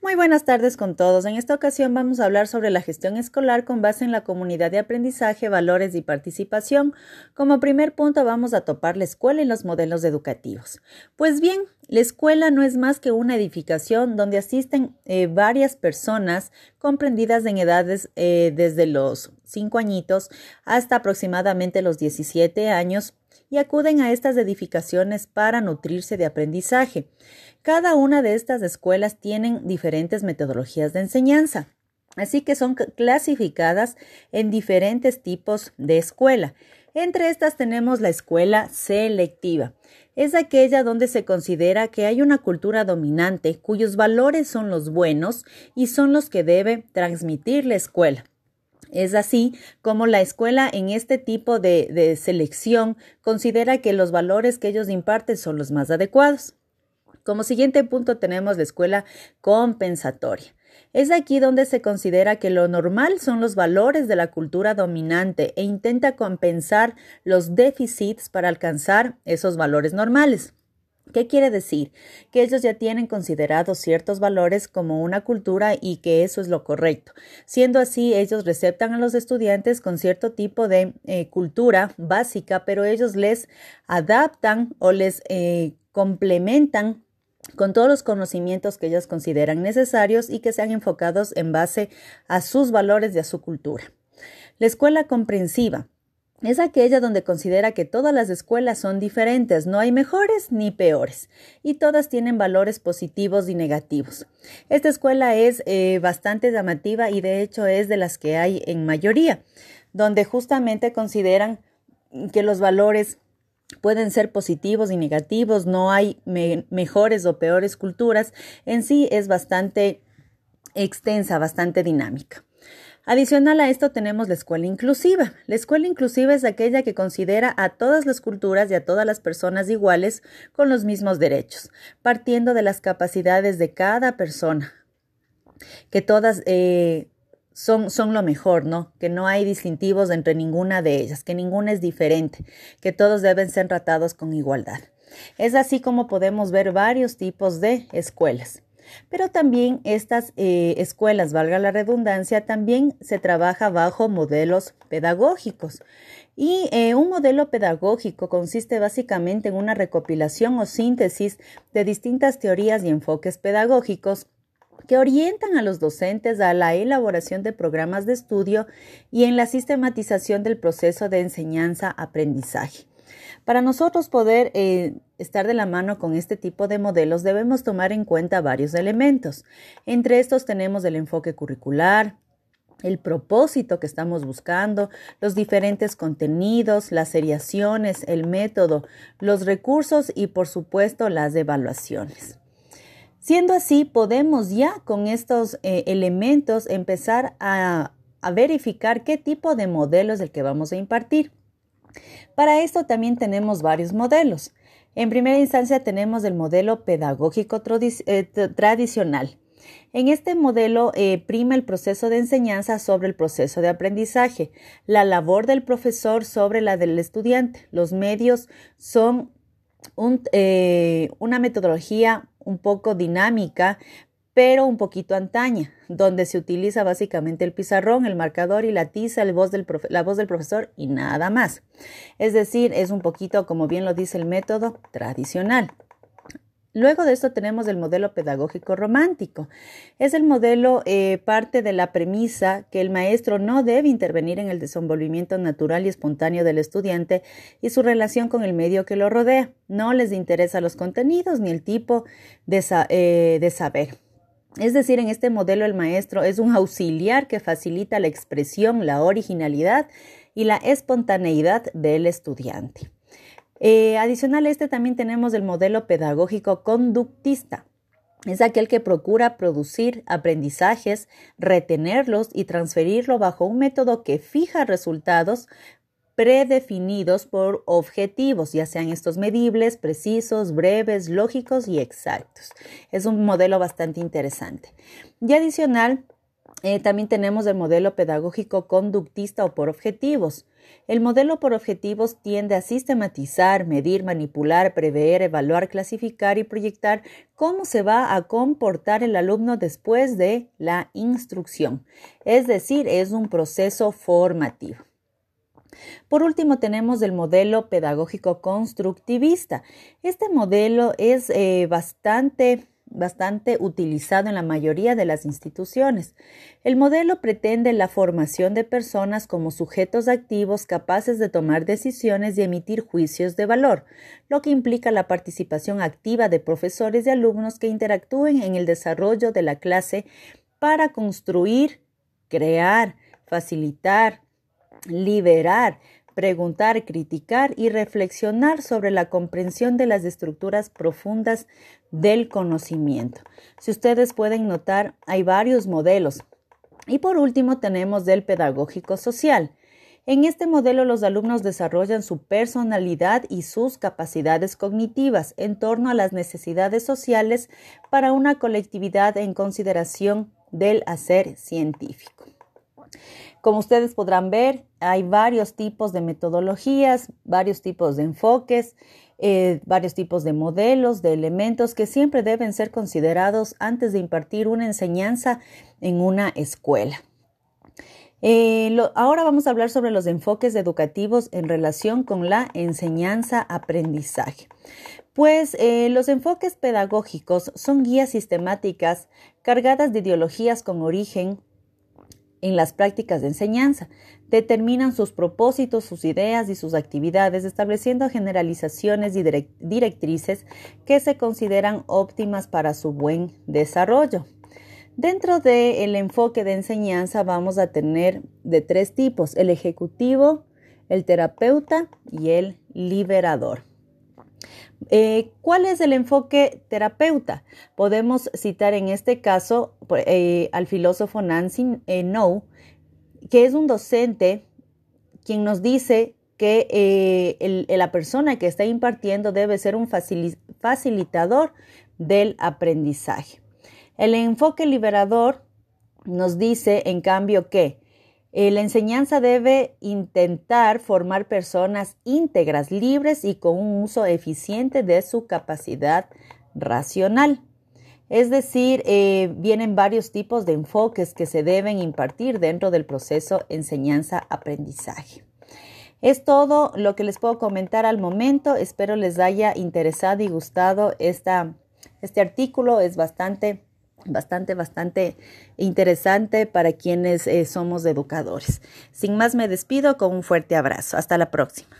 Muy buenas tardes con todos. En esta ocasión vamos a hablar sobre la gestión escolar con base en la comunidad de aprendizaje, valores y participación. Como primer punto vamos a topar la escuela y los modelos educativos. Pues bien, la escuela no es más que una edificación donde asisten eh, varias personas comprendidas en edades eh, desde los 5 añitos hasta aproximadamente los 17 años y acuden a estas edificaciones para nutrirse de aprendizaje. Cada una de estas escuelas tienen diferentes metodologías de enseñanza, así que son clasificadas en diferentes tipos de escuela. Entre estas tenemos la escuela selectiva. Es aquella donde se considera que hay una cultura dominante cuyos valores son los buenos y son los que debe transmitir la escuela. Es así como la escuela en este tipo de, selección considera que los valores que ellos imparten son los más adecuados. Como siguiente punto tenemos la escuela compensatoria. Es aquí donde se considera que lo normal son los valores de la cultura dominante e intenta compensar los déficits para alcanzar esos valores normales. ¿Qué quiere decir? Que ellos ya tienen considerados ciertos valores como una cultura y que eso es lo correcto. Siendo así, ellos receptan a los estudiantes con cierto tipo de eh, cultura básica, pero ellos les adaptan o les eh, complementan con todos los conocimientos que ellos consideran necesarios y que sean enfocados en base a sus valores y a su cultura. La escuela comprensiva es aquella donde considera que todas las escuelas son diferentes, no hay mejores ni peores, y todas tienen valores positivos y negativos. Esta escuela es eh, bastante llamativa y de hecho es de las que hay en mayoría, donde justamente consideran que los valores pueden ser positivos y negativos, no hay mejores o peores culturas, en sí es bastante extensa, bastante dinámica. Adicional a esto tenemos la escuela inclusiva. La escuela inclusiva es aquella que considera a todas las culturas y a todas las personas iguales con los mismos derechos, partiendo de las capacidades de cada persona, que todas eh, son, son lo mejor, ¿no? Que no hay distintivos entre ninguna de ellas, que ninguna es diferente, que todos deben ser tratados con igualdad. Es así como podemos ver varios tipos de escuelas. Pero también estas eh, escuelas, valga la redundancia, también se trabaja bajo modelos pedagógicos. Y eh, un modelo pedagógico consiste básicamente en una recopilación o síntesis de distintas teorías y enfoques pedagógicos que orientan a los docentes a la elaboración de programas de estudio y en la sistematización del proceso de enseñanza-aprendizaje. Para nosotros poder eh, estar de la mano con este tipo de modelos debemos tomar en cuenta varios elementos. Entre estos tenemos el enfoque curricular, el propósito que estamos buscando, los diferentes contenidos, las seriaciones, el método, los recursos y por supuesto las evaluaciones. Siendo así, podemos ya con estos eh, elementos empezar a, verificar qué tipo de modelo es el que vamos a impartir. Para esto también tenemos varios modelos. En primera instancia tenemos el modelo pedagógico eh, tradicional. En este modelo eh, prima el proceso de enseñanza sobre el proceso de aprendizaje, la labor del profesor sobre la del estudiante. Los medios son una metodología un poco dinámica pero un poquito antaña, donde se utiliza básicamente el pizarrón, el marcador y la tiza, la voz del profesor y nada más. Es decir, es un poquito, como bien lo dice el método, tradicional. Luego de esto tenemos el modelo pedagógico romántico. Es el modelo eh, parte de la premisa que el maestro no debe intervenir en el desenvolvimiento natural y espontáneo del estudiante y su relación con el medio que lo rodea. No les interesa los contenidos ni el tipo de, eh, de saber. Es decir, en este modelo el maestro es un auxiliar que facilita la expresión, la originalidad y la espontaneidad del estudiante. Eh, adicional este también tenemos el modelo pedagógico conductista. Es aquel que procura producir aprendizajes, retenerlos y transferirlo bajo un método que fija resultados predefinidos por objetivos, ya sean estos medibles, precisos, breves, lógicos y exactos. Es un modelo bastante interesante. Y adicional, eh, también tenemos el modelo pedagógico conductista o por objetivos. El modelo por objetivos tiende a sistematizar, medir, manipular, prever, evaluar, clasificar y proyectar cómo se va a comportar el alumno después de la instrucción. Es decir, es un proceso formativo. Por último, tenemos el modelo pedagógico constructivista. Este modelo es eh, bastante bastante utilizado en la mayoría de las instituciones. El modelo pretende la formación de personas como sujetos activos capaces de tomar decisiones y emitir juicios de valor, lo que implica la participación activa de profesores y alumnos que interactúen en el desarrollo de la clase para construir, crear, facilitar, liberar, preguntar, criticar y reflexionar sobre la comprensión de las estructuras profundas del conocimiento. Si ustedes pueden notar, hay varios modelos. Y por último tenemos del pedagógico social. En este modelo los alumnos desarrollan su personalidad y sus capacidades cognitivas en torno a las necesidades sociales para una colectividad en consideración del hacer científico. Como ustedes podrán ver, hay varios tipos de metodologías, varios tipos de enfoques, eh, varios tipos de modelos, de elementos que siempre deben ser considerados antes de impartir una enseñanza en una escuela. Eh, ahora vamos a hablar sobre los enfoques educativos en relación con la enseñanza-aprendizaje. Pues eh, los enfoques pedagógicos son guías sistemáticas cargadas de ideologías con origen en las prácticas de enseñanza. Determinan sus propósitos, sus ideas y sus actividades, estableciendo generalizaciones y directrices que se consideran óptimas para su buen desarrollo. Dentro del enfoque de enseñanza vamos a tener de tres tipos, el ejecutivo, el terapeuta y el liberador. Eh, ¿Cuál es el enfoque terapeuta? Podemos citar en este caso eh, al filósofo Nancy eh, que es un docente quien nos dice que la persona que está impartiendo debe ser un facilitador del aprendizaje. El enfoque liberador nos dice, en cambio, que eh, la enseñanza debe intentar formar personas íntegras, libres y con un uso eficiente de su capacidad racional. Es decir, eh, vienen varios tipos de enfoques que se deben impartir dentro del proceso enseñanza-aprendizaje. Es todo lo que les puedo comentar al momento. Espero les haya interesado y gustado este artículo. Es bastante bastante, bastante interesante para quienes eh, somos educadores. Sin más, me despido con un fuerte abrazo. Hasta la próxima.